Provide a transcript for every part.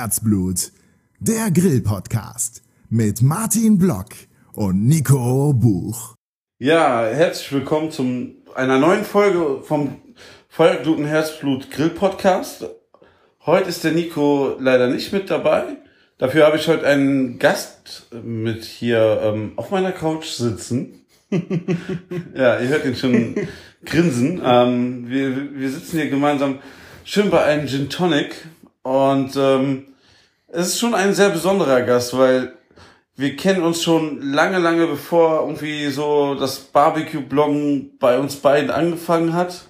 Herzblut. Der Grill-Podcast mit Martin Block und Nico Buch. Ja, herzlich willkommen zum einer neuen Folge vom Feuer, Glut und Herzblut Grill-Podcast. Heute ist der Nico leider nicht mit dabei. Dafür habe ich heute einen Gast mit hier ähm, auf meiner Couch sitzen. ja, ihr hört ihn schon grinsen. Ähm, wir, wir sitzen hier gemeinsam schön bei einem Gin Tonic und ähm, es ist schon ein sehr besonderer Gast, weil wir kennen uns schon lange, lange bevor irgendwie so das Barbecue-Bloggen bei uns beiden angefangen hat.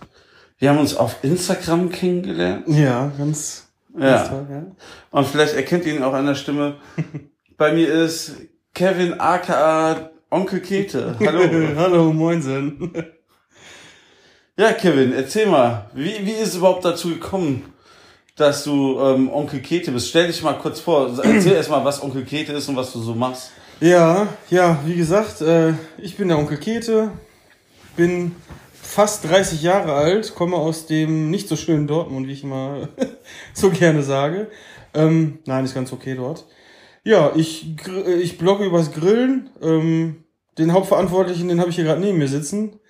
Wir haben uns auf Instagram kennengelernt. Ja, ganz, Ja. ganz toll, ja. Und vielleicht erkennt ihr ihn auch an der Stimme. Bei mir ist Kevin aka Onkel Kete. Hallo. Hallo, moinsen. ja, Kevin, erzähl mal, wie, wie ist es überhaupt dazu gekommen, dass du ähm, Onkel Kete bist? Stell dich mal kurz vor. Erzähl erst mal, was Onkel Kete ist und was du so machst. Ja, ja, wie gesagt, äh, ich bin der Onkel Kete, bin fast 30 Jahre alt, komme aus dem nicht so schönen Dortmund, wie ich immer so gerne sage. Ähm, nein, ist ganz okay dort. Ja, ich, äh, ich blogge übers Grillen. Ähm, den Hauptverantwortlichen, den habe ich hier gerade neben mir sitzen.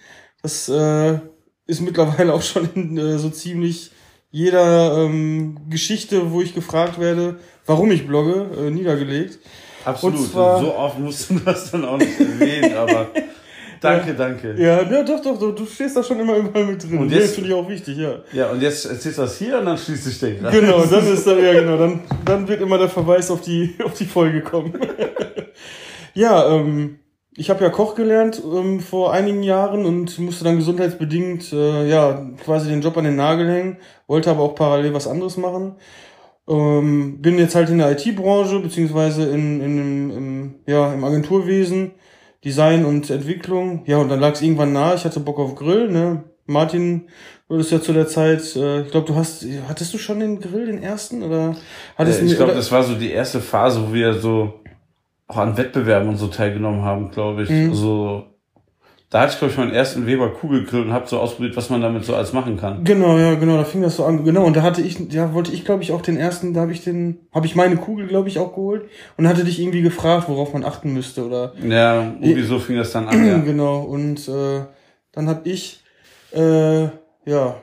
Das äh, ist mittlerweile auch schon in äh, so ziemlich jeder ähm, Geschichte, wo ich gefragt werde, warum ich blogge, äh, niedergelegt. Absolut. Und zwar- so oft musst du das dann auch nicht erwähnen, aber danke, danke. Ja, ja, doch, doch, doch, du stehst da schon immer überall mit drin. Und jetzt- finde ich auch wichtig, ja. Ja, und jetzt erzählst du das hier und dann schließe ich den. Genau, dann ist da, ja genau, dann, dann wird immer der Verweis auf die, auf die Folge kommen. ja, ähm, ich habe ja Koch gelernt ähm, vor einigen Jahren und musste dann gesundheitsbedingt äh, ja quasi den Job an den Nagel hängen, wollte aber auch parallel was anderes machen. Ähm, bin jetzt halt in der IT-Branche beziehungsweise in, in, im, im, ja, im Agenturwesen, Design und Entwicklung. Ja, und dann lag es irgendwann nahe, ich hatte Bock auf Grill, ne? Martin, du hattest ja zu der Zeit, äh, ich glaube, du hast, hattest du schon den Grill, den ersten? Oder hattest Äh, ich glaube, das war so die erste Phase, wo wir so auch an Wettbewerben und so teilgenommen haben, glaube ich. Mhm. So, da hatte ich, glaube ich, meinen ersten Weber Kugelgrill und habe so ausprobiert, was man damit so alles machen kann. Genau, ja, genau, da fing das so an. Genau, und da hatte ich, ja, wollte ich, glaube ich, auch den ersten, da habe ich den, habe ich meine Kugel, glaube ich, auch geholt und hatte dich irgendwie gefragt, worauf man achten müsste oder Ja, irgendwie so fing das dann an, ja. genau. Und äh, dann habe ich, äh, ja,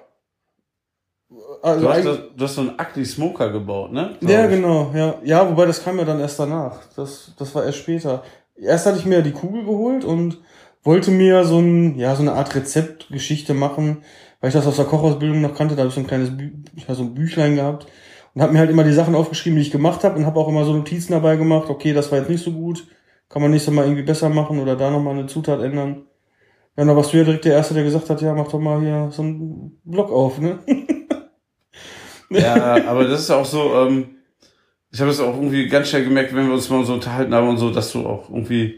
also Du hast, du hast so einen Ugly Smoker gebaut, ne? Glaub Ja, ich. genau, ja. Ja, wobei das kam ja dann erst danach. Das, das war erst später. Erst hatte ich mir die Kugel geholt und wollte mir so ein, ja, so eine Art Rezeptgeschichte machen, weil ich das aus der Kochausbildung noch kannte. Da habe ich so ein kleines Bü ja, so ein Büchlein gehabt und habe mir halt immer die Sachen aufgeschrieben, die ich gemacht habe und habe auch immer so Notizen dabei gemacht. Okay, das war jetzt nicht so gut. Kann man nächstes Mal irgendwie besser machen oder da nochmal eine Zutat ändern. Ja, und da warst du ja direkt der Erste, der gesagt hat, ja, mach doch mal hier so einen Blog auf, ne? Ja, aber das ist auch so, ähm, ich habe es auch irgendwie ganz schnell gemerkt, wenn wir uns mal so unterhalten haben und so, dass du auch irgendwie,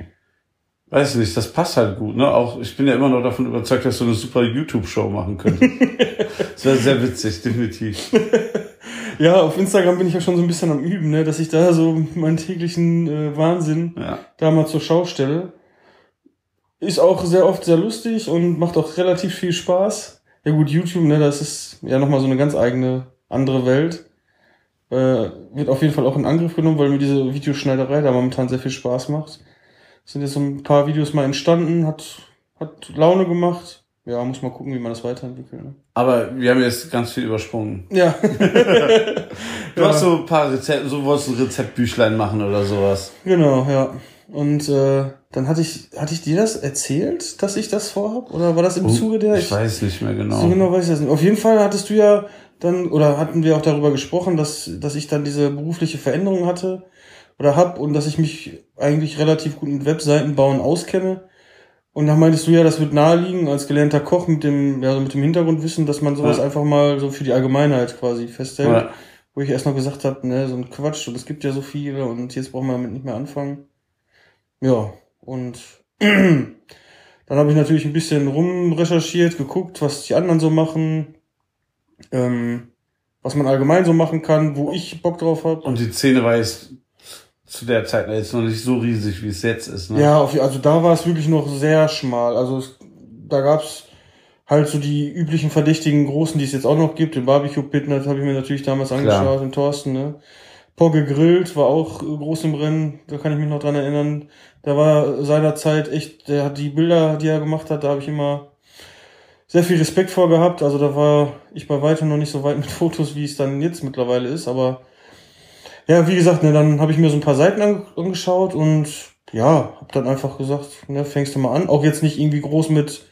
weiß nicht, das passt halt gut, ne? Auch ich bin ja immer noch davon überzeugt, dass du eine super YouTube-Show machen könntest. das wäre sehr witzig, definitiv. Ja, auf Instagram bin ich ja schon so ein bisschen am Üben, ne, dass ich da so meinen täglichen äh, Wahnsinn Ja. da mal zur Schau stelle. Ist auch sehr oft sehr lustig und macht auch relativ viel Spaß. Ja gut, YouTube, ne, das ist ja nochmal so eine ganz eigene andere Welt. Äh, wird auf jeden Fall auch in Angriff genommen, weil mir diese Videoschneiderei da momentan sehr viel Spaß macht. Sind jetzt so ein paar Videos mal entstanden, hat, hat Laune gemacht. Ja, muss mal gucken, wie man das weiterentwickelt. Ne? Aber wir haben jetzt ganz viel übersprungen. Ja. Du hast so ein paar Rezepte, so wolltest du ein Rezeptbüchlein machen oder sowas. Genau, ja. Und äh, dann hatte ich, hatte ich dir das erzählt, dass ich das vorhab? Oder war das im Zuge der? Oh, Ich weiß nicht mehr genau. So genau weiß ich das nicht. Auf jeden Fall hattest du ja dann, oder hatten wir auch darüber gesprochen, dass, dass ich dann diese berufliche Veränderung hatte oder hab und dass ich mich eigentlich relativ gut mit Webseiten bauen auskenne. Und da meintest du ja, das wird naheliegen als gelernter Koch mit dem, ja, so mit dem Hintergrundwissen, dass man sowas Ja. einfach mal so für die Allgemeinheit quasi festhält. Ja. Wo ich erst noch gesagt habe, ne, so ein Quatsch und es gibt ja so viele und jetzt brauchen wir damit nicht mehr anfangen. Ja, und dann habe ich natürlich ein bisschen rumrecherchiert, geguckt, was die anderen so machen, ähm, was man allgemein so machen kann, wo ich Bock drauf habe. Und die Szene war jetzt zu der Zeit jetzt noch nicht so riesig, wie es jetzt ist. Ne? Ja, auf, also da war es wirklich noch sehr schmal. Also es, da gab's halt so die üblichen verdächtigen Großen, die es jetzt auch noch gibt. Den Barbecue Pit, das habe ich mir natürlich damals angeschaut, den Thorsten, ne? Por gegrillt, war auch groß im Rennen, da kann ich mich noch dran erinnern. Da war seinerzeit echt, der hat die Bilder, die er gemacht hat, da habe ich immer sehr viel Respekt vor gehabt. Also da war ich bei weitem noch nicht so weit mit Fotos, wie es dann jetzt mittlerweile ist. Aber ja, wie gesagt, ne, dann habe ich mir so ein paar Seiten angeschaut und ja, hab dann einfach gesagt, ne, fängst du mal an. Auch jetzt nicht irgendwie groß mit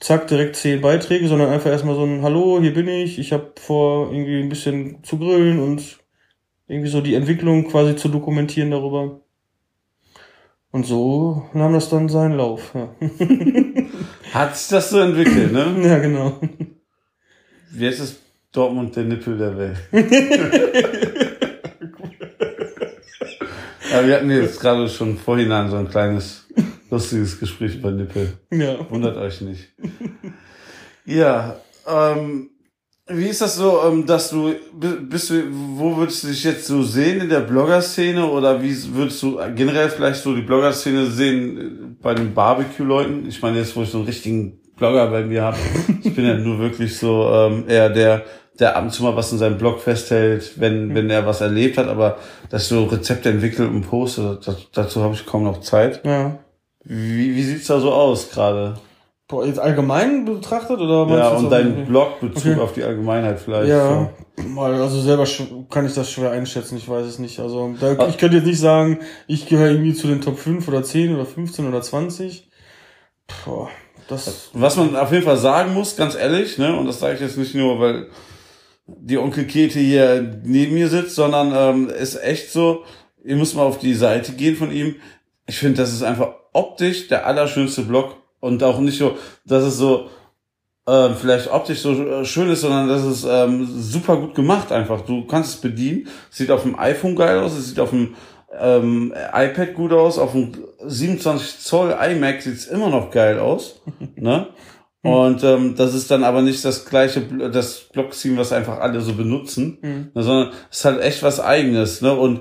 zack, direkt zehn Beiträge, sondern einfach erstmal so ein Hallo, hier bin ich, ich habe vor, irgendwie ein bisschen zu grillen und irgendwie so die Entwicklung quasi zu dokumentieren darüber. Und so nahm das dann seinen Lauf. Ja. Hat sich das so entwickelt, ne? ja, genau. Wie ist es Dortmund der Nippel der Welt? ja, wir hatten jetzt gerade schon vorhin so ein kleines lustiges Gespräch über Nippel. Ja. Wundert euch nicht. Ja, ähm, wie ist das so, ähm, dass du, bist du, wo würdest du dich jetzt so sehen in der Blogger-Szene oder wie würdest du generell vielleicht so die Blogger-Szene sehen bei den Barbecue-Leuten? Ich meine, jetzt wo ich so einen richtigen Blogger bei mir habe, ich bin ja nur wirklich so ähm, eher der, der ab und zu mal was in seinem Blog festhält, wenn, wenn er was erlebt hat, aber dass so Rezepte entwickelt und poste, das, dazu habe ich kaum noch Zeit. Ja. Wie, wie sieht's da so aus gerade? Boah, jetzt allgemein betrachtet oder Ja, und dein Blogbezug Okay. auf die Allgemeinheit vielleicht. Ja, mal, also selber kann ich das schwer einschätzen, ich weiß es nicht. Also da, Ah. ich könnte jetzt nicht sagen, ich gehöre irgendwie zu den Top 5 oder 10 oder 15 oder 20. Boah, das. Was man auf jeden Fall sagen muss, ganz ehrlich, ne, und das sage ich jetzt nicht nur, weil die Onkel Kete hier neben mir sitzt, sondern ähm, ist echt so, ihr müsst mal auf die Seite gehen von ihm. Ich finde, das ist einfach optisch der allerschönste Blog und auch nicht so, dass es so ähm, vielleicht optisch so äh, schön ist, sondern das ist ähm, super gut gemacht einfach. Du kannst es bedienen. Sieht auf dem iPhone geil aus, es sieht auf dem ähm, iPad gut aus, auf dem 27 Zoll iMac sieht's immer noch geil aus. ne? Und ähm, das ist dann aber nicht das gleiche, das Block-Theme, was einfach alle so benutzen, Mhm. ne, sondern es ist halt echt was Eigenes, ne? Und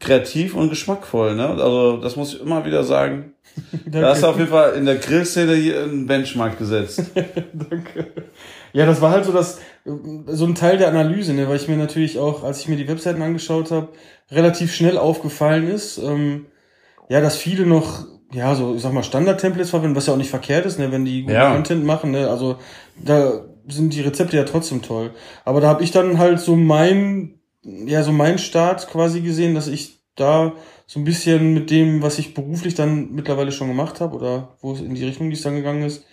kreativ und geschmackvoll, ne? Also das muss ich immer wieder sagen. Da hast du auf jeden Fall in der Grillszene hier einen Benchmark gesetzt. Danke. Ja, das war halt so das, so ein Teil der Analyse, ne, weil ich mir natürlich auch, als ich mir die Webseiten angeschaut habe, relativ schnell aufgefallen ist, ähm, ja, dass viele noch, ja, so, ich sag mal, Standard-Templates verwenden, was ja auch nicht verkehrt ist, ne, wenn die guten Ja. Content machen, ne, also da sind die Rezepte ja trotzdem toll. Aber da habe ich dann halt so mein, ja, so mein Start quasi gesehen, dass ich da so ein bisschen mit dem, was ich beruflich dann mittlerweile schon gemacht habe oder wo es in die Richtung, die es dann gegangen ist,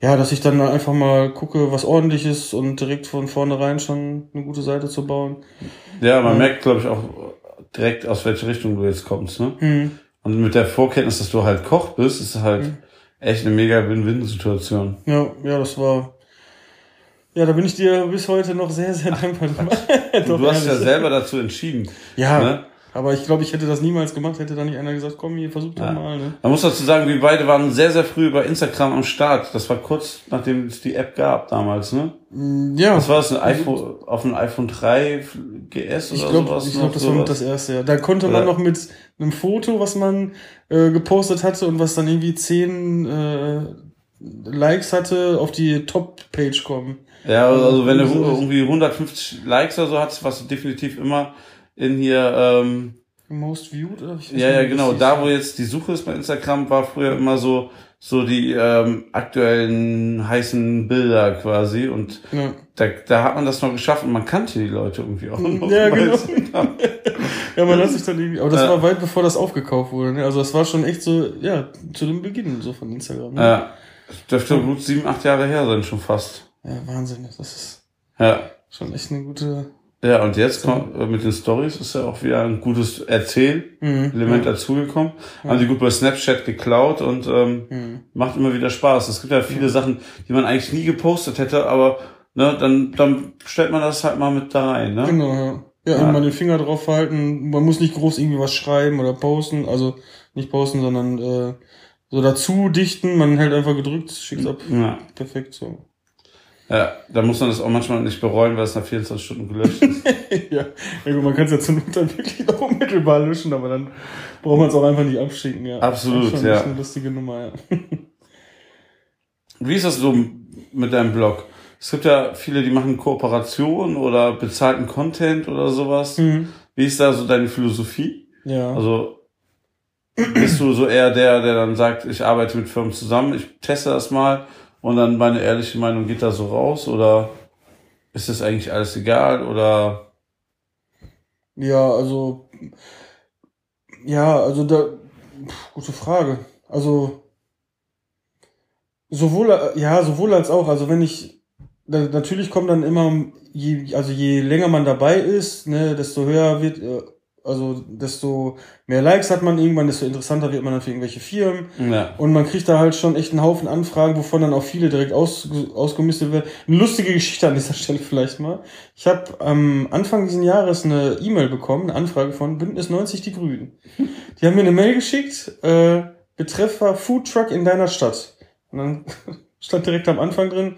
ja, dass ich dann einfach mal gucke, was ordentlich ist und direkt von vornherein schon eine gute Seite zu bauen. Ja, man Ja. merkt, glaube ich, auch direkt, aus welche Richtung du jetzt kommst, ne? Hm. Und mit der Vorkenntnis, dass du halt Koch bist, ist halt Mhm. echt eine mega Win-Win-Situation. Ja, ja, das war. Ja, da bin ich dir bis heute noch sehr, sehr dankbar. Doch, du hast ja ehrlich. selber dazu entschieden. Ja, Ne? Aber ich glaube, ich hätte das niemals gemacht, hätte da nicht einer gesagt, komm hier, versuch doch Ja. mal. Ne? Man muss dazu sagen, wir beide waren sehr, sehr früh über Instagram am Start. Das war kurz nachdem es die App gab damals, ne? Ja, Was war das? Ein iPhone, auf einem iPhone 3 GS oder ich glaube, sowas? ich glaub, noch, das war mit sowas? das erste. Ja. Da konnte man noch mit einem Foto, was man äh, gepostet hatte und was dann irgendwie zehn äh, Likes hatte, auf die Top-Page kommen. Ja, also wenn du irgendwie 150 Likes oder so hast, was du definitiv immer in hier, ähm, Most viewed? Ja, ja, genau, da wo jetzt die Suche ist bei Instagram, war früher immer so, so die ähm, aktuellen heißen Bilder quasi und Ja. da, da hat man das noch geschafft und man kannte die Leute irgendwie auch noch. Ja, genau. Ja, man hat sich dann irgendwie, aber das Ja. war weit bevor das aufgekauft wurde. Ne? Also das war schon echt so, ja, zu dem Beginn so von Instagram. Ne? Ja, das dürfte gut sieben, acht Jahre her sein, schon fast. Ja, Wahnsinn. Das ist Ja. schon echt eine gute. Ja, und jetzt kommt, äh, mit den Stories ist ja auch wieder ein gutes Erzählelement Mhm. dazugekommen. Haben die gut bei Snapchat geklaut und ähm, Mhm. macht immer wieder Spaß. Es gibt ja viele Sachen, die man eigentlich nie gepostet hätte, aber ne, dann, dann stellt man das halt mal mit da rein. Ne? Genau, ja. Ja, Ja. immer den Finger drauf halten. Man muss nicht groß irgendwie was schreiben oder posten. Also nicht posten, sondern äh, so dazu dichten. Man hält einfach gedrückt, schickt's ab. Ja. Perfekt so. Ja, da muss man das auch manchmal nicht bereuen, weil es nach 24 Stunden gelöscht ist. ja. ja gut, man kann es ja zur Not dann wirklich auch unmittelbar löschen, aber dann braucht man es auch einfach nicht abschicken. Ja. Absolut, Das ist schon ja. eine lustige Nummer, ja. Wie ist das so mit deinem Blog? Es gibt ja viele, die machen Kooperation oder bezahlten Content oder sowas. Mhm. Wie ist da so deine Philosophie? Ja. Also bist du so eher der, der dann sagt, ich arbeite mit Firmen zusammen, ich teste das mal und dann meine ehrliche Meinung geht da so raus oder ist das eigentlich alles egal oder Ja, also ja, also da pf, gute Frage. Also sowohl ja, sowohl als auch, also wenn ich da, natürlich kommt dann immer je also je länger man dabei ist, ne, desto höher wird äh, also desto mehr Likes hat man irgendwann, desto interessanter wird man dann für irgendwelche Firmen. ja. Und man kriegt da halt schon echt einen Haufen Anfragen, wovon dann auch viele direkt aus, ausgemistet werden. Eine lustige Geschichte an dieser Stelle vielleicht mal. Ich habe am Anfang dieses Jahres eine E-Mail bekommen, eine Anfrage von Bündnis 90 Die Grünen. Die haben mir eine Mail geschickt, äh, Betreffer Food Truck in deiner Stadt. Und dann stand direkt am Anfang drin,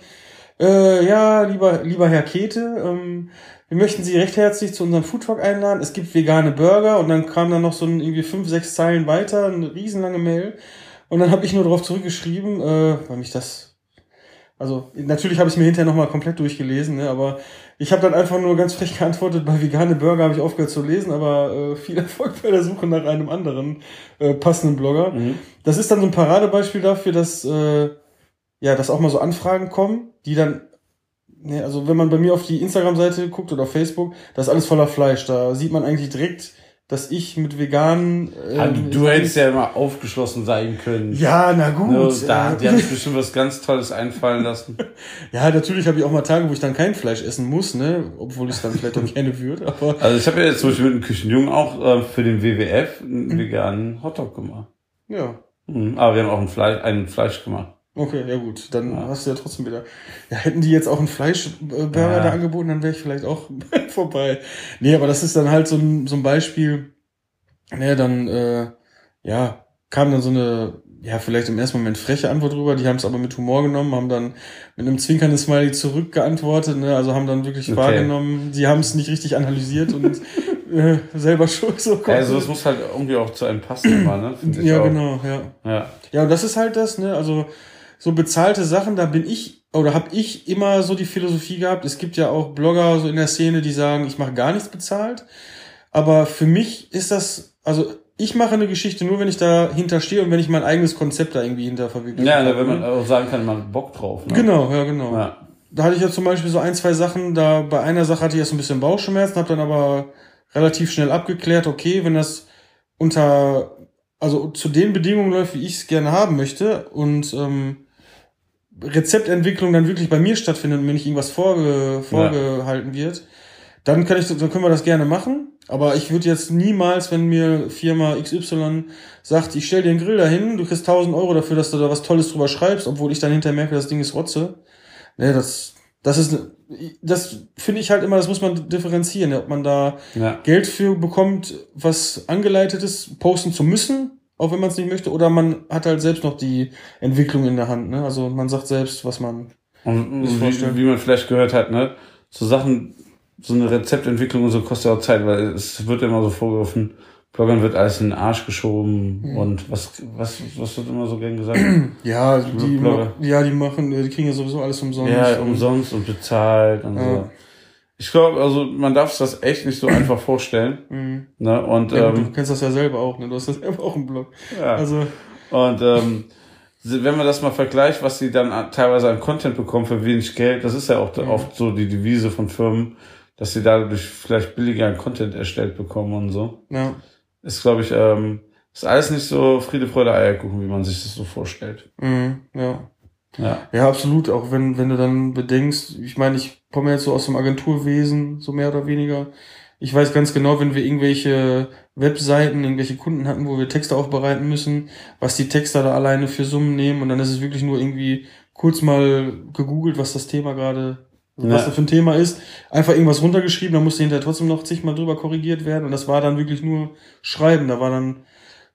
äh, ja, lieber, lieber Herr Kete, ähm, wir möchten Sie recht herzlich zu unserem Foodtruck einladen. Es gibt vegane Burger und dann kam dann noch so ein, irgendwie fünf, sechs Zeilen weiter, eine riesenlange Mail. Und dann habe ich nur darauf zurückgeschrieben, äh, weil mich das, also natürlich habe ich mir hinterher nochmal komplett durchgelesen, ne, aber ich habe dann einfach nur ganz frech geantwortet, bei vegane Burger habe ich aufgehört zu lesen, aber äh, viel Erfolg bei der Suche nach einem anderen äh, passenden Blogger. Mhm. Das ist dann so ein Paradebeispiel dafür, dass äh, ja, dass auch mal so Anfragen kommen, die dann ne, also wenn man bei mir auf die Instagram-Seite guckt oder auf Facebook, da ist alles voller Fleisch. Da sieht man eigentlich direkt, dass ich mit veganen. Ah, ähm, du, du hättest ja immer aufgeschlossen sein können. Ja, na gut. Ne, da, die haben sich bestimmt was ganz Tolles einfallen lassen. ja, natürlich habe ich auch mal Tage, wo ich dann kein Fleisch essen muss, ne, obwohl ich es dann vielleicht auch gerne würde. Aber Also ich habe ja jetzt zum Beispiel mit dem Küchenjungen auch äh, für den WWF Mhm. einen veganen Hotdog gemacht. ja, Mhm. Aber wir haben auch ein Fleisch, einen Fleisch gemacht. Okay, ja gut, dann Ja. hast du ja trotzdem wieder. Ja, hätten die jetzt auch einen Fleischburger Ja. da angeboten, dann wäre ich vielleicht auch vorbei. Nee, aber das ist dann halt so ein, so ein Beispiel. Ne, dann äh, ja kam dann so eine ja, vielleicht im ersten Moment freche Antwort drüber, die haben es aber mit Humor genommen, haben dann mit einem zwinkernden Smiley zurückgeantwortet, ne? also haben dann wirklich Okay. wahrgenommen, sie haben es nicht richtig analysiert und äh, selber schuld so Also es muss halt irgendwie auch zu einem passen immer, ne? Find ich Ja, genau, ja. Ja. Ja, und das ist halt das, ne? Also so bezahlte Sachen, da bin ich oder habe ich immer so die Philosophie gehabt. Es gibt ja auch Blogger so in der Szene, die sagen, ich mache gar nichts bezahlt. Aber für mich ist das, also ich mache eine Geschichte nur, wenn ich dahinter stehe und wenn ich mein eigenes Konzept da irgendwie hinter verwirkliche. Ja, ne, wenn man auch sagen kann, man hat Bock drauf. Ne? Genau, ja, genau. Ja. Da hatte ich ja zum Beispiel so ein, zwei Sachen, da bei einer Sache hatte ich erst ein bisschen Bauchschmerzen, habe dann aber relativ schnell abgeklärt, okay, wenn das unter, also zu den Bedingungen läuft, wie ich es gerne haben möchte und ähm, Rezeptentwicklung dann wirklich bei mir stattfindet und mir nicht irgendwas vorge, vorgehalten wird, dann kann ich, dann können wir das gerne machen. Aber ich würde jetzt niemals, wenn mir Firma XY sagt, ich stell dir einen Grill dahin, du kriegst 1000 Euro dafür, dass du da was Tolles drüber schreibst, obwohl ich dann hinterher merke, das Ding ist Rotze. Ne, das, das ist, das finde ich halt immer, das muss man differenzieren, ob man da Ja. Geld für bekommt, was angeleitet ist, posten zu müssen, auch wenn man es nicht möchte, oder man hat halt selbst noch die Entwicklung in der Hand, ne? Also man sagt selbst, was man. Und Muss ich wie, wie man vielleicht gehört hat, ne? So Sachen, so eine Rezeptentwicklung und so kostet auch Zeit, weil es wird immer so vorgeworfen, Bloggern wird alles in den Arsch geschoben Mhm. und was, was, was wird immer so gern gesagt? Ja, die, ja, die machen, die kriegen ja sowieso alles umsonst. ja, Und- umsonst und bezahlt und Ja. so. Ich glaube, also man darf sich das echt nicht so einfach vorstellen. Mhm. Ne? Und, Ja, ähm, du kennst das ja selber auch, ne? Du hast ja selber auch einen Blog. ja. Also, Und ähm, wenn man das mal vergleicht, was sie dann an- teilweise an Content bekommen für wenig Geld, das ist ja auch Mhm. oft so die Devise von Firmen, dass sie dadurch vielleicht billiger Content erstellt bekommen und so. ja. Ist, glaube ich, ähm, ist alles nicht so Friede, Freude, Eierkuchen, wie man sich das so vorstellt. Mhm, ja. Ja. Ja, absolut. Auch wenn, wenn du dann bedenkst, ich meine, ich komme jetzt so aus dem Agenturwesen, so mehr oder weniger. Ich weiß ganz genau, wenn wir irgendwelche Webseiten, irgendwelche Kunden hatten, wo wir Texte aufbereiten müssen, was die Texter da alleine für Summen nehmen und dann ist es wirklich nur irgendwie kurz mal gegoogelt, was das Thema gerade, was Ja. das für ein Thema ist. Einfach irgendwas runtergeschrieben, da musste hinterher trotzdem noch zigmal drüber korrigiert werden und das war dann wirklich nur Schreiben. Da war dann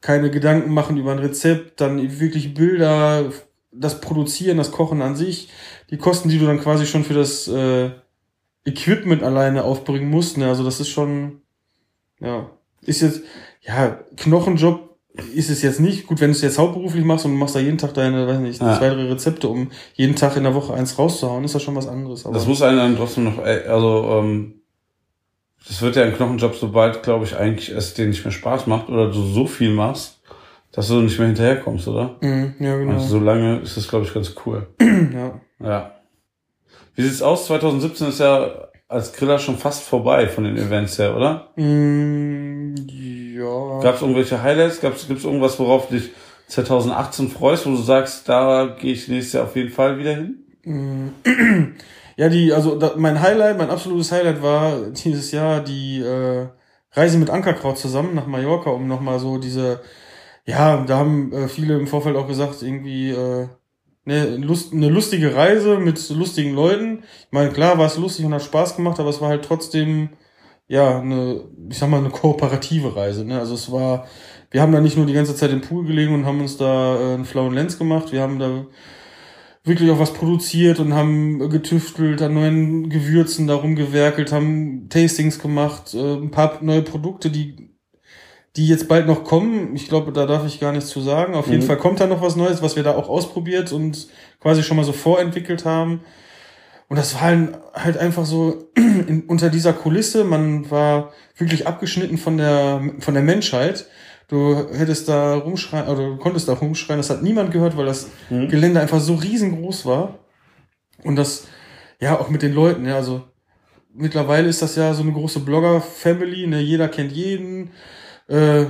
keine Gedanken machen über ein Rezept, dann wirklich Bilder, das Produzieren, das Kochen an sich, die Kosten, die du dann quasi schon für das äh, Equipment alleine aufbringen musst. Ne? Also das ist schon, ja, ist jetzt, ja, Knochenjob ist es jetzt nicht. Gut, wenn du es jetzt hauptberuflich machst und du machst da jeden Tag deine, weiß nicht, Ja. zwei, drei Rezepte, um jeden Tag in der Woche eins rauszuhauen, ist das schon was anderes. Aber Das muss einen dann trotzdem noch, also, ähm, das wird ja ein Knochenjob, sobald, glaube ich, eigentlich es dir nicht mehr Spaß macht oder du so viel machst, dass du nicht mehr hinterherkommst, oder? Mhm, ja, genau. Also so lange ist das, glaube ich, ganz cool. ja. Ja. Wie sieht's aus? 2017 ist ja als Griller schon fast vorbei von den Events her, oder? Mm, ja. Gab's irgendwelche Highlights? Gab's, gibt's irgendwas, worauf du dich 2018 freust, wo du sagst, da gehe ich nächstes Jahr auf jeden Fall wieder hin? Ja, die, also da, mein Highlight, mein absolutes Highlight war dieses Jahr die äh, Reise mit Ankerkraut zusammen nach Mallorca, um nochmal so diese, ja, da haben äh, viele im Vorfeld auch gesagt, irgendwie äh, ne, Lust, eine lustige Reise mit lustigen Leuten. Ich meine, klar war es lustig und hat Spaß gemacht, aber es war halt trotzdem, ja, eine, ich sag mal, eine kooperative Reise. Ne? Also es war, wir haben da nicht nur die ganze Zeit im Pool gelegen und haben uns da äh, einen flauen Lenz gemacht, wir haben da wirklich auch was produziert und haben getüftelt, an neuen Gewürzen darum gewerkelt, haben Tastings gemacht, äh, ein paar neue Produkte, die die jetzt bald noch kommen. Ich glaube, da darf ich gar nichts zu sagen. Auf jeden Mhm. Fall kommt da noch was Neues, was wir da auch ausprobiert und quasi schon mal so vorentwickelt haben. Und das war halt, halt einfach so in, unter dieser Kulisse. Man war wirklich abgeschnitten von der, von der Menschheit. Du hättest da rumschreien, oder du konntest da rumschreien. Das hat niemand gehört, weil das Mhm. Gelände einfach so riesengroß war. Und das, ja, auch mit den Leuten, ja, also mittlerweile ist das ja so eine große Blogger-Family, ne, jeder kennt jeden. Äh,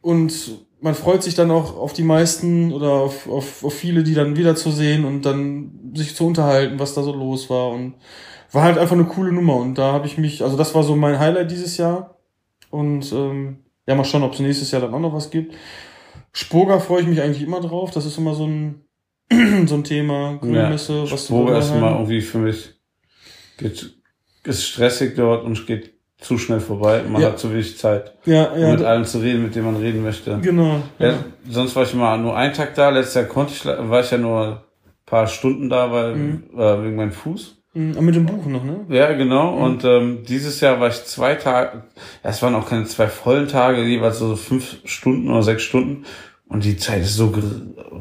und man freut sich dann auch auf die meisten oder auf, auf, auf viele, die dann wiederzusehen und dann sich zu unterhalten, was da so los war. Und war halt einfach eine coole Nummer. Und da habe ich mich, also das war so mein Highlight dieses Jahr. Und ähm, ja, mal schauen, ob es nächstes Jahr dann auch noch was gibt. Spurger freue ich mich eigentlich immer drauf. Das ist immer so ein, so ein Thema. Grünmesse, was die Burger Leute ist immer irgendwie für mich, geht, ist stressig dort und geht zu schnell vorbei. Man Ja. hat zu wenig Zeit, Ja, um ja, mit da- allen zu reden, mit denen man reden möchte. genau. Ja, sonst war ich immer nur einen Tag da. Letztes Jahr konnte ich, war ich ja nur ein paar Stunden da, weil, Mhm. äh, wegen meinem Fuß. Mhm, mit dem Buch noch, ne? Ja, genau. Und ähm, dieses Jahr war ich zwei Tage, es waren auch keine zwei vollen Tage, jeweils so fünf Stunden oder sechs Stunden. Und die Zeit ist so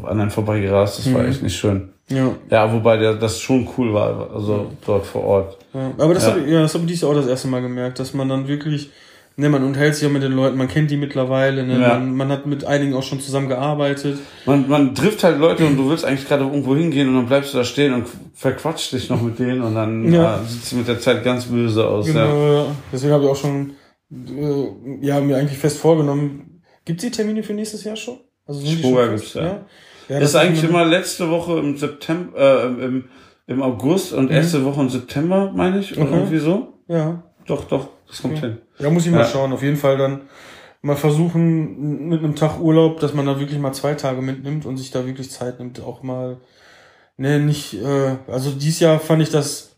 an einem vorbeigerast, das war Mhm. echt nicht schön. Ja. Ja, wobei der, das schon cool war, also dort vor Ort. Ja. Aber das Ja. habe ich, ja, das habe ich dieses Jahr auch das erste Mal gemerkt, dass man dann wirklich, ne, man unterhält sich auch mit den Leuten, man kennt die mittlerweile, ne, Ja. man, man hat mit einigen auch schon zusammen gearbeitet. Man, man trifft halt Leute und du willst eigentlich gerade irgendwo hingehen und dann bleibst du da stehen und verquatscht dich noch mit denen und dann Ja. ja. sieht es mit der Zeit ganz böse aus. Ja. Genau, ja. Deswegen habe ich auch schon, äh, ja, mir eigentlich fest vorgenommen. Gibt es die Termine für nächstes Jahr schon? Also sind Spoga gibt's, ja. ja Das ist eigentlich immer letzte Woche im September, äh, im, im August und erste Woche im September, meine ich, oder Mhm. Okay. irgendwie so. Ja. Doch, doch, das kommt Okay. hin. Ja, muss ich mal Ja. schauen. Auf jeden Fall dann mal versuchen, mit einem Tag Urlaub, dass man da wirklich mal zwei Tage mitnimmt und sich da wirklich Zeit nimmt, auch mal, ne, nicht, äh, also dieses Jahr fand ich das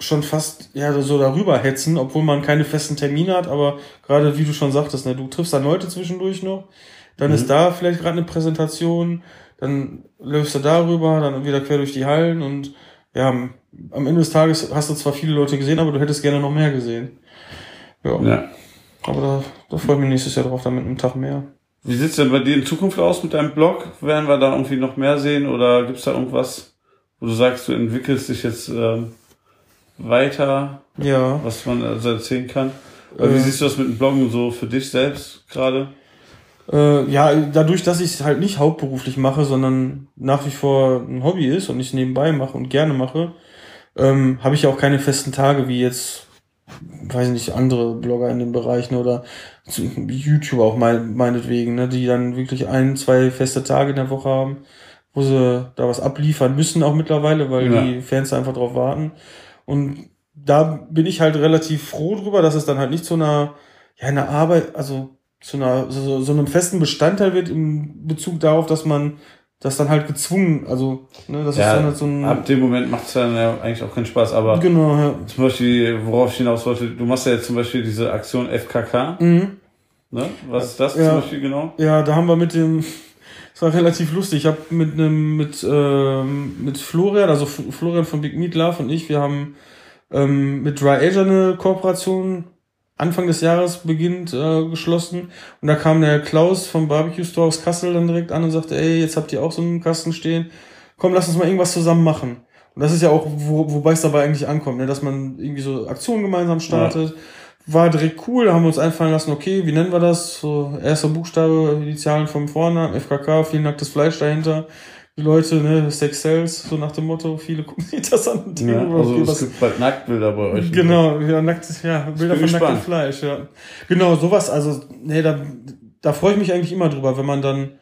schon fast, ja, so darüber hetzen, obwohl man keine festen Termine hat, aber gerade wie du schon sagtest, ne, du triffst dann Leute zwischendurch noch, dann Mhm. ist da vielleicht gerade eine Präsentation, dann läufst du darüber, dann wieder quer durch die Hallen und ja, am Ende des Tages hast du zwar viele Leute gesehen, aber du hättest gerne noch mehr gesehen. Ja. Ja. Aber da, da freue ich mich nächstes Jahr drauf, dann mit einem Tag mehr. Wie sieht's denn bei dir in Zukunft aus mit deinem Blog? Werden wir da irgendwie noch mehr sehen oder gibt's da irgendwas, wo du sagst, du entwickelst dich jetzt ähm, weiter, Ja. was man also erzählen kann? Oder wie Äh. siehst du das mit dem Bloggen so für dich selbst gerade? Äh, ja, dadurch, dass ich es halt nicht hauptberuflich mache, sondern nach wie vor ein Hobby ist und ich es nebenbei mache und gerne mache, ähm, habe ich auch keine festen Tage wie jetzt, weiß nicht, andere Blogger in den Bereichen oder YouTuber auch mein, meinetwegen, ne, die dann wirklich ein, zwei feste Tage in der Woche haben, wo sie da was abliefern müssen auch mittlerweile, weil Ja. die Fans da einfach drauf warten. Und da bin ich halt relativ froh drüber, dass es dann halt nicht zu einer, ja, einer Arbeit, also zu einer, so, so einem festen Bestandteil wird im Bezug darauf, dass man das dann halt gezwungen, also, ne, das ist dann Ja, halt so ein, ab dem Moment macht's dann ja eigentlich auch keinen Spaß, aber genau, ja. zum Beispiel, worauf ich hinaus wollte, du machst ja jetzt zum Beispiel diese Aktion FKK, Mhm. ne? Was ist das Ja. zum Beispiel genau? Ja, da haben wir mit dem, es war relativ lustig. Ich habe mit einem, mit, ähm, mit Florian, also Florian von Big Meat Love und ich, wir haben ähm, mit Dry Asia eine Kooperation Anfang des Jahres beginnt äh, geschlossen. Und da kam der Klaus vom Barbecue Store aus Kassel dann direkt an und sagte, ey, jetzt habt ihr auch so einen Kasten stehen. Komm, lass uns mal irgendwas zusammen machen. Und das ist ja auch, wo, wobei es dabei eigentlich ankommt, ne? dass man irgendwie so Aktionen gemeinsam startet. Ja. War direkt cool, da haben wir uns einfallen lassen, okay, wie nennen wir das? So, erster Buchstabe, die Zahlen vom Vornamen, FKK, viel nacktes Fleisch dahinter Leute, ne, Sex Sells, so nach dem Motto, viele gucken sich das an. Ja, also es was, gibt bald Nacktbilder bei euch. Genau, ja, nackt, ja, Bilder von nacktem Fleisch, ja. Genau, sowas, also, ne, da, da freue ich mich eigentlich immer drüber, wenn man dann,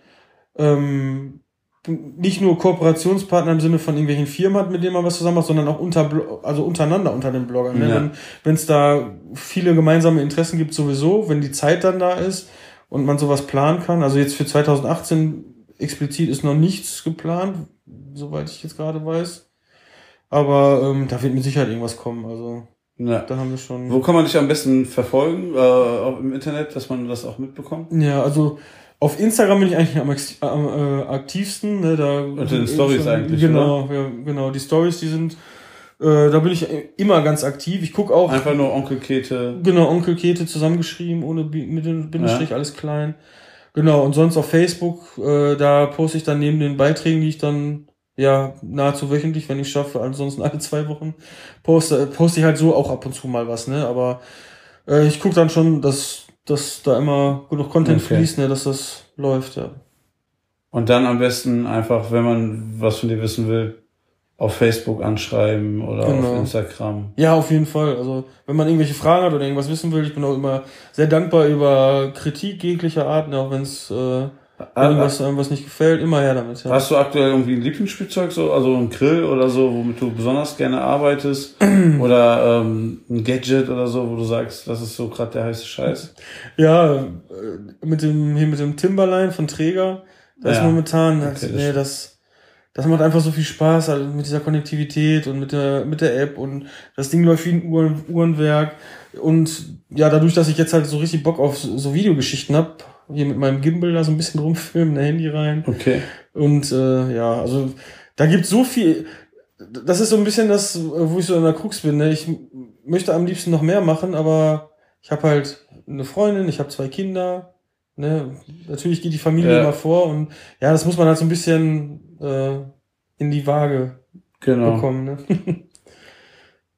ähm, nicht nur Kooperationspartner im Sinne von irgendwelchen Firmen hat, mit denen man was zusammen macht, sondern auch unter, also untereinander unter den Bloggern. Ne? Ja. Wenn es da viele gemeinsame Interessen gibt, sowieso, wenn die Zeit dann da ist und man sowas planen kann. Also jetzt für 2018 explizit ist noch nichts geplant, soweit ich jetzt gerade weiß. Aber ähm, da wird mit Sicherheit irgendwas kommen. Also ja. da haben wir schon. Wo kann man dich am besten verfolgen? Äh, auch im Internet, dass man das auch mitbekommt? Ja, also auf Instagram bin ich eigentlich am, am äh, aktivsten. Ne, da Und den Stories eigentlich. Genau, oder? ja, genau. Die Stories, die sind. Äh, da bin ich immer ganz aktiv. Ich guck auch. Einfach nur Onkel Kete. Genau, Onkel Kete zusammengeschrieben, ohne mit dem Bindestrich, ja. alles klein. Genau, und sonst auf Facebook, äh, da poste ich dann neben den Beiträgen, die ich dann ja nahezu wöchentlich, wenn ich schaffe, ansonsten alle zwei Wochen poste, poste ich halt so auch ab und zu mal was, ne? Aber äh, ich gucke dann schon, dass, dass da immer genug Content okay. fließt, ne, dass das läuft, ja. Und dann am besten einfach, wenn man was von dir wissen will, auf Facebook anschreiben oder genau. auf Instagram. Ja, auf jeden Fall. Also wenn man irgendwelche Fragen hat oder irgendwas wissen will, ich bin auch immer sehr dankbar über Kritik jeglicher Art, auch wenn es äh, irgendwas einem was nicht gefällt, immer her damit. Ja. Hast du aktuell irgendwie ein Lieblingsspielzeug, so, also ein Grill oder so, womit du besonders gerne arbeitest? oder ähm, ein Gadget oder so, wo du sagst, das ist so gerade der heiße Scheiß? Ja, äh, mit dem hier mit dem Timberline von Träger, das ja. ist momentan, okay, das, nee, das das macht einfach so viel Spaß also mit dieser Konnektivität und mit der, mit der App und das Ding läuft wie ein Uhren, Uhrenwerk. Und ja, dadurch, dass ich jetzt halt so richtig Bock auf so Videogeschichten hab, hier mit meinem Gimbal da so ein bisschen rumfilmen, ein Handy rein. Okay. Und äh, ja, also da gibt so viel. Das ist so ein bisschen das, wo ich so in der Krux bin. Ne? Ich möchte am liebsten noch mehr machen, aber ich habe halt eine Freundin, ich habe zwei Kinder. Ne? Natürlich geht die Familie ja. immer vor und ja, das muss man halt so ein bisschen äh, in die Waage genau. bekommen. Ne?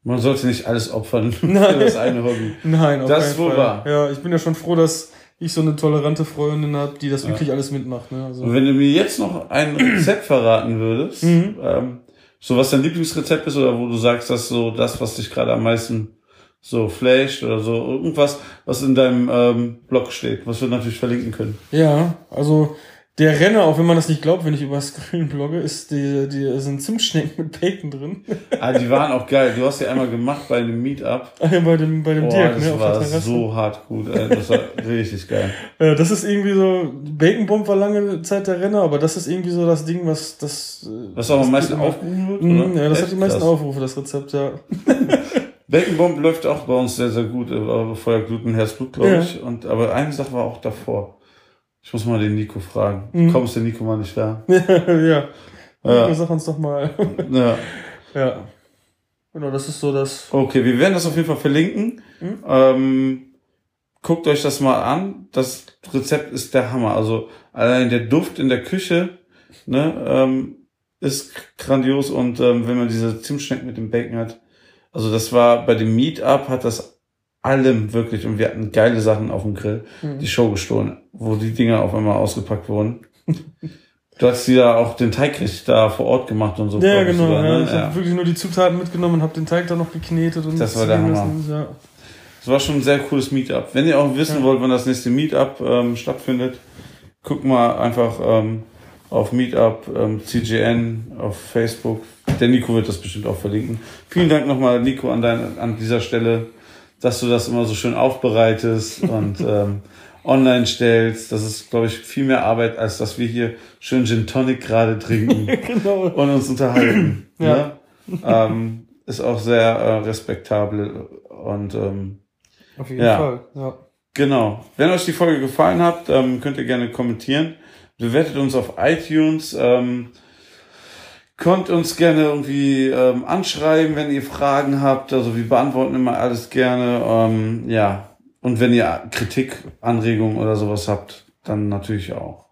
Man sollte nicht alles opfern Nein. für das eine Hobby. Nein, auf das wohl wahr. Ja, ich bin ja schon froh, dass ich so eine tolerante Freundin habe, die das ja. wirklich alles mitmacht. Ne? Also. Und wenn du mir jetzt noch ein Rezept verraten würdest, mhm. ähm, so was dein Lieblingsrezept ist oder wo du sagst, dass so das, was dich gerade am meisten so flasht oder so irgendwas, was in deinem ähm, Blog steht, was wir natürlich verlinken können. Ja, also der Renner, auch wenn man das nicht glaubt, wenn ich über das Grillen blogge, ist die, die sind Zimtschnecken mit Bacon drin. Ah, die waren auch geil. Du hast die einmal gemacht bei einem Meetup. Ah, ja, bei dem, bei dem oh, Dirk, das ne, war so hart gut. Ey. Das war richtig geil. Ja, das ist irgendwie so, Bacon Bomb war lange Zeit der Renner, aber das ist irgendwie so das Ding, was das. Was auch am meisten aufgerufen wird, mhm, oder? Ja, das Echt? hat die meisten. Aufrufe, das Rezept, ja. Bacon Bomb läuft auch bei uns sehr, sehr gut. Äh, Feuer, Gluten, Herzblut, glaube ja. ich. Und, aber eine Sache war auch davor. Ich muss mal den Nico fragen. Mhm. Komm, ist der Nico mal nicht da? ja. ja. Sag uns doch mal. ja. Ja. Genau, das ist so das. Okay, wir werden das auf jeden Fall verlinken. Mhm. Ähm, guckt euch das mal an. Das Rezept ist der Hammer. Also allein der Duft in der Küche ne, ähm, ist grandios und ähm, wenn man diese Zimtschnecken mit dem Bacon hat. Also das war bei dem Meetup hat das allem wirklich und wir hatten geile Sachen auf dem Grill, mhm. die Show gestohlen, wo die Dinger auf einmal ausgepackt wurden. du hast ja auch den Teig richtig da vor Ort gemacht und so. Ja, genau. Sogar, ne? ja. Ich ja. habe wirklich nur die Zutaten mitgenommen und habe den Teig da noch geknetet und das war der Hammer. Ja. Das war schon ein sehr cooles Meetup. Wenn ihr auch wissen ja. wollt, wann das nächste Meetup ähm, stattfindet, guckt mal einfach ähm, auf Meetup ähm, CGN auf Facebook. Der Nico wird das bestimmt auch verlinken. Vielen Dank nochmal, Nico, an, dein, an dieser Stelle dass du das immer so schön aufbereitest und ähm, online stellst. Das ist, glaube ich, viel mehr Arbeit, als dass wir hier schön Gin Tonic gerade trinken genau. und uns unterhalten. ja. Ne? ähm, ist auch sehr äh, respektabel und ähm, auf jeden ja. Fall. Ja. Genau. Wenn euch die Folge gefallen hat, ähm, könnt ihr gerne kommentieren. Bewertet uns auf iTunes. Ähm, Könnt uns gerne irgendwie ähm, anschreiben, wenn ihr Fragen habt. Also wir beantworten immer alles gerne. Ähm, ja, und wenn ihr Kritik, Anregungen oder sowas habt, dann natürlich auch.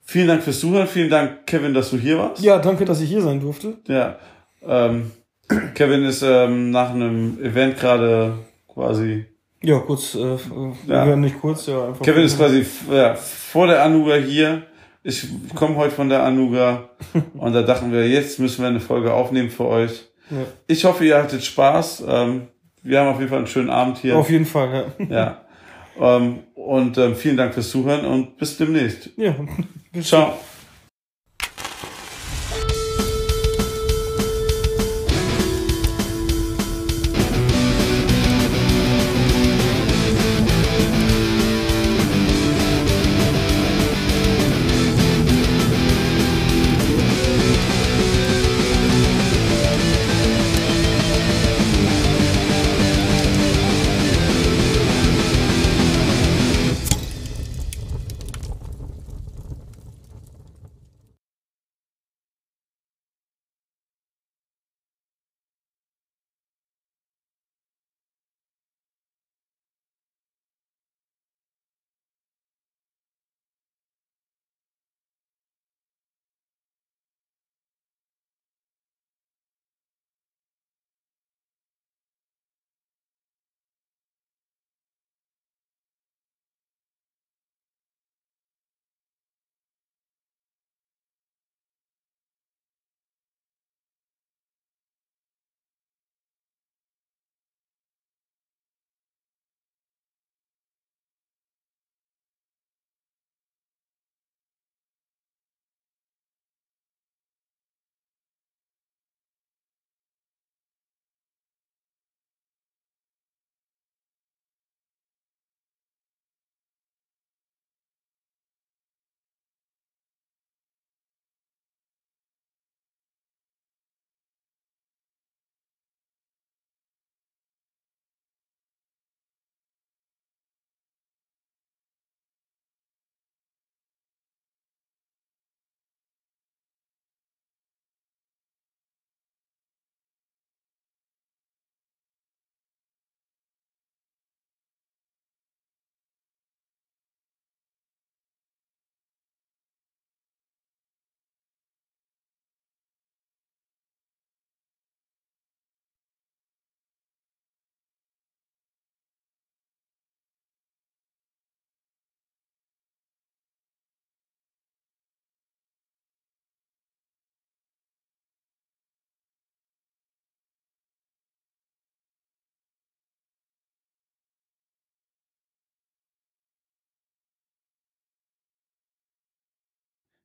Vielen Dank fürs Zuhören. Vielen Dank, Kevin, dass du hier warst. Ja, danke, dass ich hier sein durfte. Ja. Ähm, Kevin ist ähm, nach einem Event gerade quasi. Ja, kurz, äh, ja. nicht kurz, ja, einfach. Kevin ist quasi ja, vor der Anuga hier. Ich komme heute von der Anuga und da dachten wir, jetzt müssen wir eine Folge aufnehmen für euch. Ja. Ich hoffe, ihr hattet Spaß. Ähm, wir haben auf jeden Fall einen schönen Abend hier. Auf jeden Fall, ja. Ja. Ähm, und ähm, vielen Dank fürs Zuhören und bis demnächst. Ja. Ciao.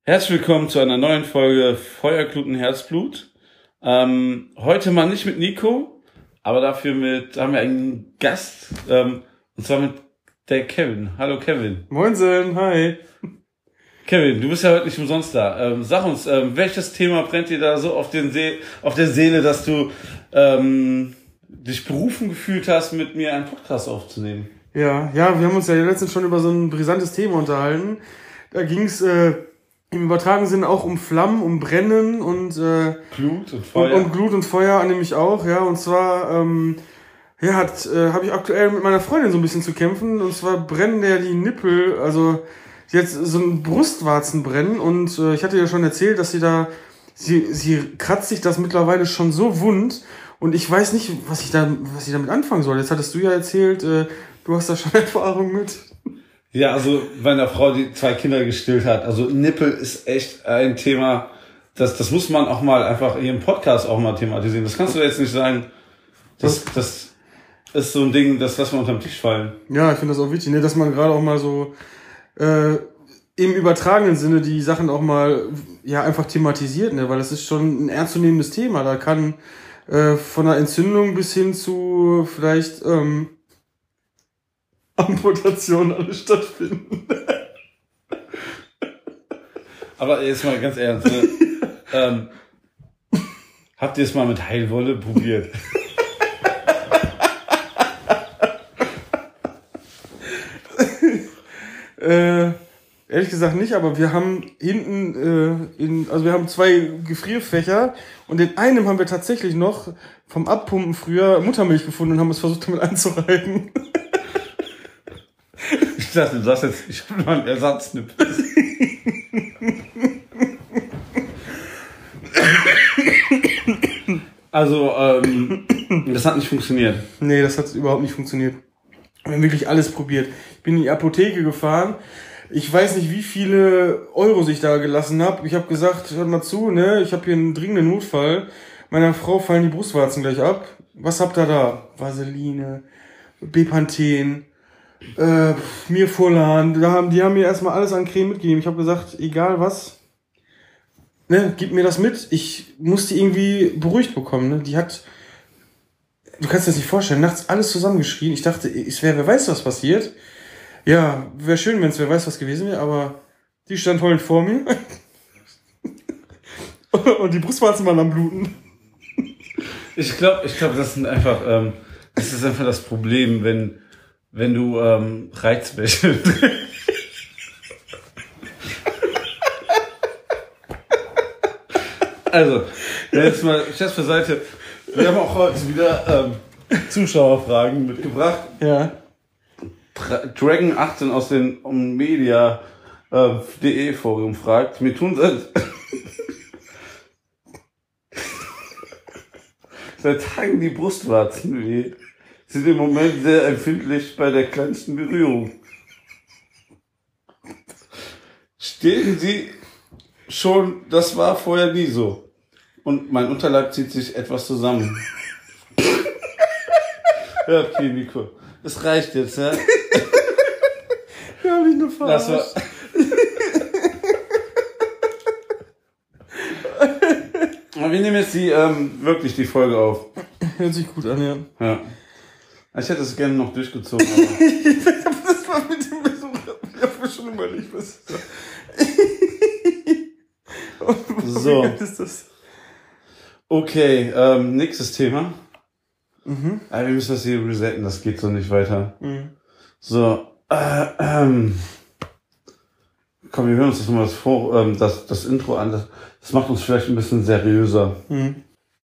Herzlich willkommen zu einer neuen Folge Feuerkluten Herzblut. Ähm, heute mal nicht mit Nico, aber dafür mit haben wir einen Gast ähm, und zwar mit der Kevin. Hallo Kevin. Moinsen, hi. Kevin, du bist ja heute nicht umsonst da. Ähm, sag uns, ähm, welches Thema brennt dir da so auf, den See auf der Seele, dass du ähm, dich berufen gefühlt hast, mit mir einen Podcast aufzunehmen? Ja, ja, wir haben uns ja letztens schon über so ein brisantes Thema unterhalten. Da ging's äh, im übertragenen Sinne auch um Flammen, um Brennen und äh, Glut und Feuer. Und, und Glut und Feuer nämlich auch, ja. Und zwar ähm, ja, hat äh, habe ich aktuell mit meiner Freundin so ein bisschen zu kämpfen. Und zwar brennen der die Nippel, also jetzt so ein Brustwarzen brennen. Und äh, ich hatte ja schon erzählt, dass sie da sie sie kratzt sich das mittlerweile schon so wund. Und ich weiß nicht, was ich da was ich damit anfangen soll. Jetzt hattest du ja erzählt, äh, du hast da schon Erfahrung mit. Ja, also meiner Frau, die zwei Kinder gestillt hat. Also Nippel ist echt ein Thema, das, das muss man auch mal einfach in ihrem Podcast auch mal thematisieren. Das kannst du jetzt nicht sagen. Das, das ist so ein Ding, das lassen wir unterm Tisch fallen. Ja, ich finde das auch wichtig, ne, dass man gerade auch mal so äh, im übertragenen Sinne die Sachen auch mal ja einfach thematisiert, ne, weil das ist schon ein ernstzunehmendes Thema. Da kann äh, von einer Entzündung bis hin zu vielleicht ähm, Amputationen alle stattfinden. Aber jetzt mal ganz ernst, ne? ähm, habt ihr es mal mit Heilwolle probiert? äh, ehrlich gesagt nicht, aber wir haben hinten, äh, in, also wir haben zwei Gefrierfächer und in einem haben wir tatsächlich noch vom Abpumpen früher Muttermilch gefunden und haben es versucht damit einzureiben. Ich dachte, du sagst jetzt, ich habe mal einen Ersatznippel. Also, ähm, das hat nicht funktioniert. Nee, das hat überhaupt nicht funktioniert. Wir haben wirklich alles probiert. Ich bin in die Apotheke gefahren. Ich weiß nicht, wie viele Euro ich da gelassen habe. Ich habe gesagt, hört mal zu, ne, ich habe hier einen dringenden Notfall. Meiner Frau fallen die Brustwarzen gleich ab. Was habt ihr da? Vaseline, Bepanthen, äh, Mirfolan. Da haben, die haben mir erstmal alles an Creme mitgegeben. Ich habe gesagt, egal was, ne, gib mir das mit. Ich muss die irgendwie beruhigt bekommen. Ne? Die hat, du kannst dir das nicht vorstellen, nachts alles zusammengeschrien. Ich dachte, es wäre, wer weiß, was passiert. Ja, wäre schön, wenn es wer weiß, was gewesen wäre, aber die stand heulend vor mir. Und die Brustwarzen waren am Bluten. Ich glaube, ich glaube, das sind einfach, ähm, das ist einfach das Problem, wenn, wenn du ähm, Reizwäsche Also, jetzt mal Scherz beiseite. Wir haben auch heute wieder ähm, Zuschauerfragen mitgebracht. Ja. Dragon 18 aus den um Media äh, Forum fragt, mir tun seit, seit Tagen die Brustwarzen weh. Sind im Moment sehr empfindlich bei der kleinsten Berührung. Stehen Sie schon, das war vorher nie so. Und mein Unterleib zieht sich etwas zusammen. ja, okay, Nico. Das reicht jetzt, ja? Ja, hab ich nur Das war. Aber wir nehmen jetzt die, ähm, wirklich die Folge auf. Hört sich gut an, ja. Ja. Ich hätte es gerne noch durchgezogen. Aber Das war mit dem Besuch. Ich hab mir schon überlegt, was ist das? So. Ist das? okay, ähm, nächstes Thema. Ah, wir müssen das hier resetten, das geht so nicht weiter. Mhm. So, äh, ähm. Komm, wir hören uns das nochmal das, Vor ähm, das, das Intro an. Das, das macht uns vielleicht ein bisschen seriöser. Mhm.